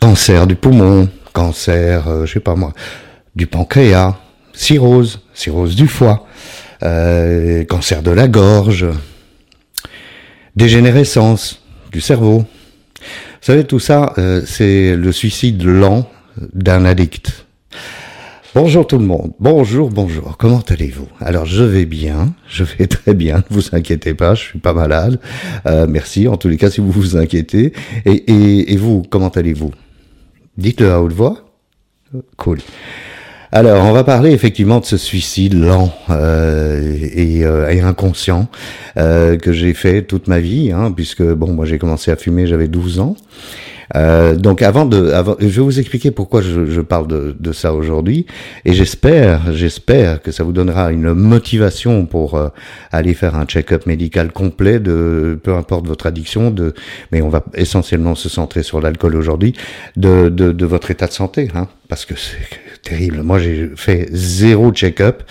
cancer du poumon, cancer, euh, je sais pas moi, du pancréas, cirrhose, cirrhose du foie, euh, cancer de la gorge, dégénérescence du cerveau. Vous savez, tout ça, euh, c'est le suicide lent d'un addict. Bonjour tout le monde. Bonjour, bonjour. Comment allez-vous? Alors je vais bien, je vais très bien. Ne vous inquiétez pas, je suis pas malade. Euh, merci. En tous les cas, si vous vous inquiétez. Et, vous, comment allez-vous? Dites-le à haute voix. Cool. Alors, on va parler effectivement de ce suicide lent euh, et, euh, et, inconscient euh, que j'ai fait toute ma vie, hein, puisque bon, moi j'ai commencé à fumer, j'avais 12 ans. Euh, donc avant de, avant, je vais vous expliquer pourquoi je, je parle de, de ça aujourd'hui, et j'espère, j'espère que ça vous donnera une motivation pour euh, aller faire un check-up médical complet de, peu importe votre addiction, de, mais on va essentiellement se centrer sur l'alcool aujourd'hui, de, de, de, votre état de santé, hein, parce que c'est terrible. Moi, j'ai fait zéro check-up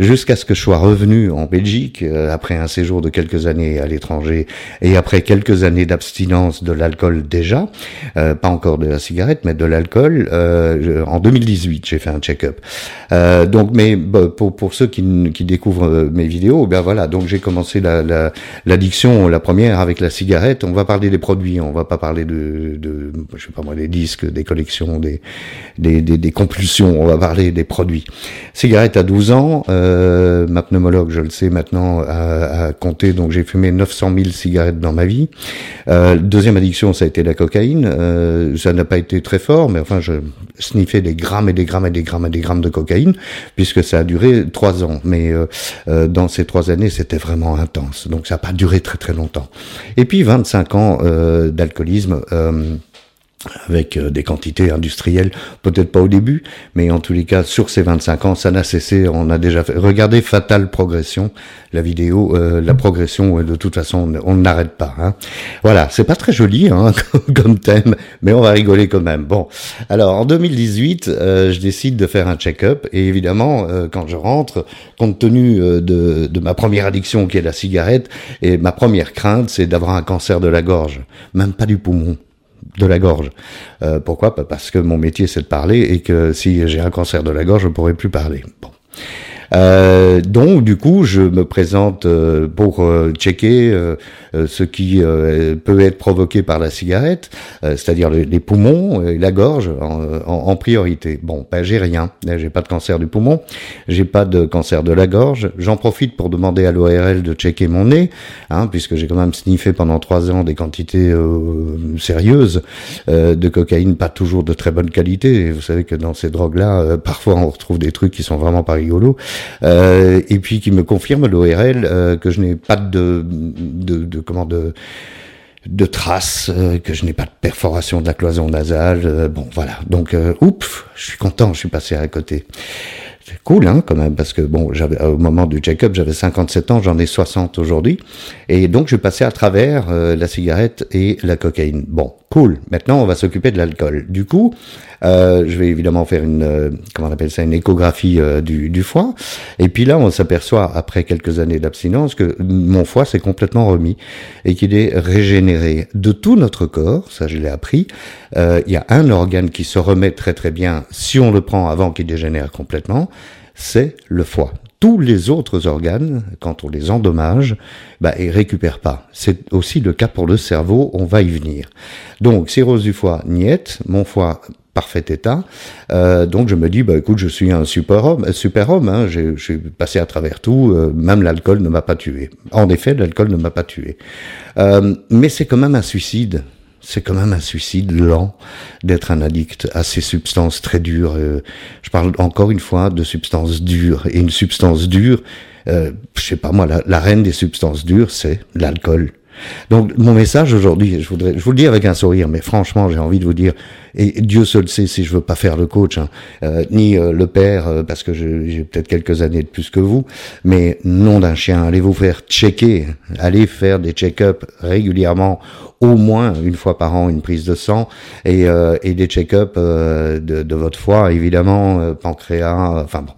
jusqu'à ce que je sois revenu en Belgique euh, après un séjour de quelques années à l'étranger et après quelques années d'abstinence de l'alcool déjà, euh, pas encore de la cigarette, mais de l'alcool. Euh, en 2018, j'ai fait un check-up. Euh, donc, mais bah, pour pour ceux qui, qui découvrent euh, mes vidéos, ben voilà. Donc, j'ai commencé la l'addiction, la, la, première avec la cigarette. On va parler des produits, on va pas parler de, de je sais pas moi, des disques, des collections, des des, des, des compulsions. On va parler des produits. Cigarette à 12 ans. Euh, ma pneumologue, je le sais maintenant, a, a compté. Donc, j'ai fumé 900 000 cigarettes dans ma vie. Euh, deuxième addiction, ça a été la cocaïne. Euh, ça n'a pas été très fort, mais enfin, je sniffais des grammes et des grammes et des grammes et des grammes de cocaïne, puisque ça a duré trois ans. Mais euh, euh, dans ces trois années, c'était vraiment intense. Donc, ça n'a pas duré très très longtemps. Et puis, 25 ans euh, d'alcoolisme avec euh, des quantités industrielles, peut-être pas au début, mais en tous les cas, sur ces 25 ans, ça n'a cessé, on a déjà fait. Regardez Fatale Progression, la vidéo, euh, la progression, de toute façon, on n'arrête pas. Hein. Voilà, c'est pas très joli hein, comme thème, mais on va rigoler quand même. Bon, alors en 2018, euh, je décide de faire un check-up, et évidemment, euh, quand je rentre, compte tenu de, de ma première addiction qui est la cigarette, et ma première crainte, c'est d'avoir un cancer de la gorge, même pas du poumon de la gorge. Euh, pourquoi? Parce que mon métier c'est de parler et que si j'ai un cancer de la gorge, je ne pourrai plus parler. Euh, donc du coup, je me présente euh, pour euh, checker euh, ce qui peut être provoqué par la cigarette, c'est-à-dire les, poumons et la gorge en, en, en priorité. Bon, ben j'ai rien, j'ai pas de cancer du poumon, j'ai pas de cancer de la gorge. J'en profite pour demander à l'ORL de checker mon nez, hein, puisque j'ai quand même sniffé pendant trois ans des quantités sérieuses de cocaïne, pas toujours de très bonne qualité. Et vous savez que dans ces drogues-là, parfois on retrouve des trucs qui sont vraiment pas rigolos. Euh, et puis qui me confirme l'ORL euh, que je n'ai pas de, de, de, comment de de traces, euh, que je n'ai pas de perforation de la cloison nasale. Euh, bon, voilà. Donc, euh, oups, je suis content, je suis passé à côté. C'est cool, hein, quand même, parce que bon, j'avais au moment du check-up, j'avais 57 ans, j'en ai 60 aujourd'hui, et donc je passais à travers la cigarette et la cocaïne. Bon, cool. Maintenant, on va s'occuper de l'alcool. Du coup, euh, je vais évidemment faire une, euh, comment on appelle ça, une échographie euh, du, du, foie. Et puis là, on s'aperçoit, après quelques années d'abstinence, que mon foie s'est complètement remis et qu'il est régénéré de tout notre corps. Ça, je l'ai appris. Il y a un organe qui se remet très très bien si on le prend avant qu'il dégénère complètement. C'est le foie tous les autres organes, quand on les endommage, bah, ils récupèrent pas. C'est aussi le cas pour le cerveau, on va y venir. Donc, cirrhose du foie, niette, mon foie parfait état. Euh, donc je me dis, bah écoute, je suis un super homme, super homme. Hein, je suis passé à travers tout. Euh, même l'alcool ne m'a pas tué. En effet, l'alcool ne m'a pas tué. Euh, mais c'est quand même un suicide. C'est quand même un suicide lent d'être un addict à ces substances très dures. Euh, je parle encore une fois de substances dures. Et une substance dure, euh, je sais pas moi, la, la reine des substances dures, c'est l'alcool. Donc mon message aujourd'hui, je voudrais, je vous le dis avec un sourire, mais franchement, j'ai envie de vous dire, et Dieu seul sait si je veux pas faire le coach, hein, euh, ni euh, le père, euh, parce que j'ai peut-être quelques années de plus que vous, mais nom d'un chien, allez vous faire checker, allez faire des check-ups régulièrement, au moins une fois par an, une prise de sang, et, euh, et des check-ups de, de, votre foie, évidemment, pancréas, enfin bon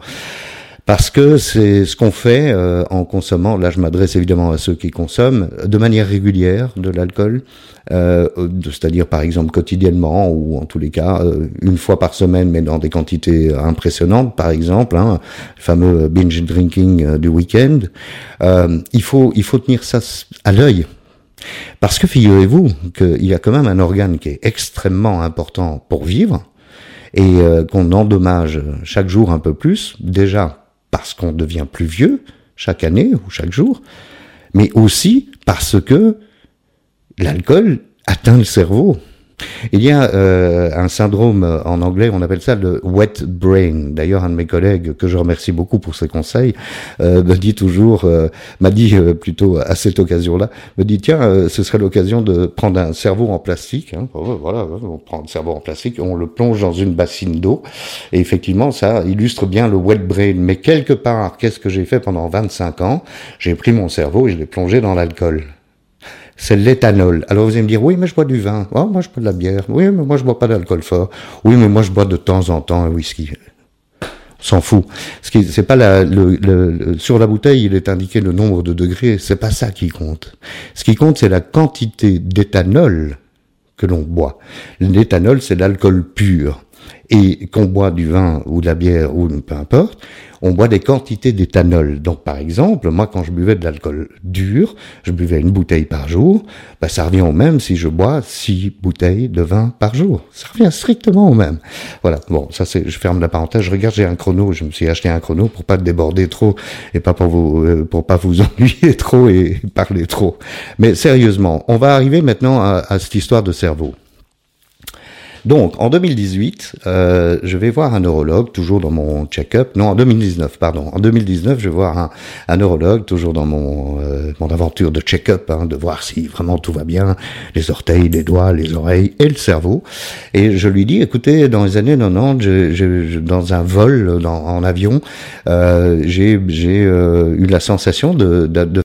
Parce que c'est ce qu'on fait euh, en consommant, là je m'adresse évidemment à ceux qui consomment, de manière régulière de l'alcool, euh, c'est-à-dire par exemple quotidiennement ou en tous les cas euh, une fois par semaine mais dans des quantités impressionnantes par exemple, hein, le fameux binge drinking euh, du week-end, il, faut, il faut tenir ça à l'œil. Parce que figurez-vous qu'il y a quand même un organe qui est extrêmement important pour vivre et qu'on endommage chaque jour un peu plus, déjà parce qu'on devient plus vieux chaque année ou chaque jour, mais aussi parce que l'alcool atteint le cerveau. Il y a euh, un syndrome euh, en anglais, on appelle ça le wet brain. D'ailleurs, un de mes collègues, que je remercie beaucoup pour ses conseils, euh, me dit toujours, m'a dit plutôt à cette occasion-là, me dit tiens, ce serait l'occasion de prendre un cerveau en plastique. Hein, voilà, on prend un cerveau en plastique, on le plonge dans une bassine d'eau, et effectivement, ça illustre bien le wet brain. Mais quelque part, qu'est-ce que j'ai fait pendant 25 ans? J'ai pris mon cerveau et je l'ai plongé dans l'alcool c'est l'éthanol. Alors vous allez me dire, oui, mais je bois du vin. Oh, moi, je bois de la bière. Oui, mais moi, je bois pas d'alcool fort. Oui, mais moi, je bois de temps en temps un whisky. S'en fout. Ce qui, c'est pas la, le, sur la bouteille, il est indiqué le nombre de degrés. C'est pas ça qui compte. Ce qui compte, c'est la quantité d'éthanol que l'on boit. L'éthanol, c'est l'alcool pur et qu'on boit du vin ou de la bière ou peu importe, on boit des quantités d'éthanol. Donc par exemple, moi quand je buvais de l'alcool dur, je buvais une bouteille par jour, bah, ça revient au même si je bois six bouteilles de vin par jour. Ça revient strictement au même. Voilà, bon, ça c'est, je ferme la parenthèse, je regarde, j'ai un chrono, je me suis acheté un chrono pour pas déborder trop et pas pour vous, euh, pour pas vous ennuyer trop et parler trop. Mais sérieusement, on va arriver maintenant à cette histoire de cerveau. Donc, en 2018, euh, je vais voir un neurologue, toujours dans mon check-up. Non, en 2019, pardon. En 2019, je vais voir un, un neurologue, toujours dans mon, euh, mon aventure de check-up, hein, de voir si vraiment tout va bien, les orteils, les doigts, les oreilles et le cerveau. Et je lui dis, écoutez, dans les années 90, j'ai, dans un vol dans, en avion, euh, j'ai, j'ai euh, eu la sensation de, de, de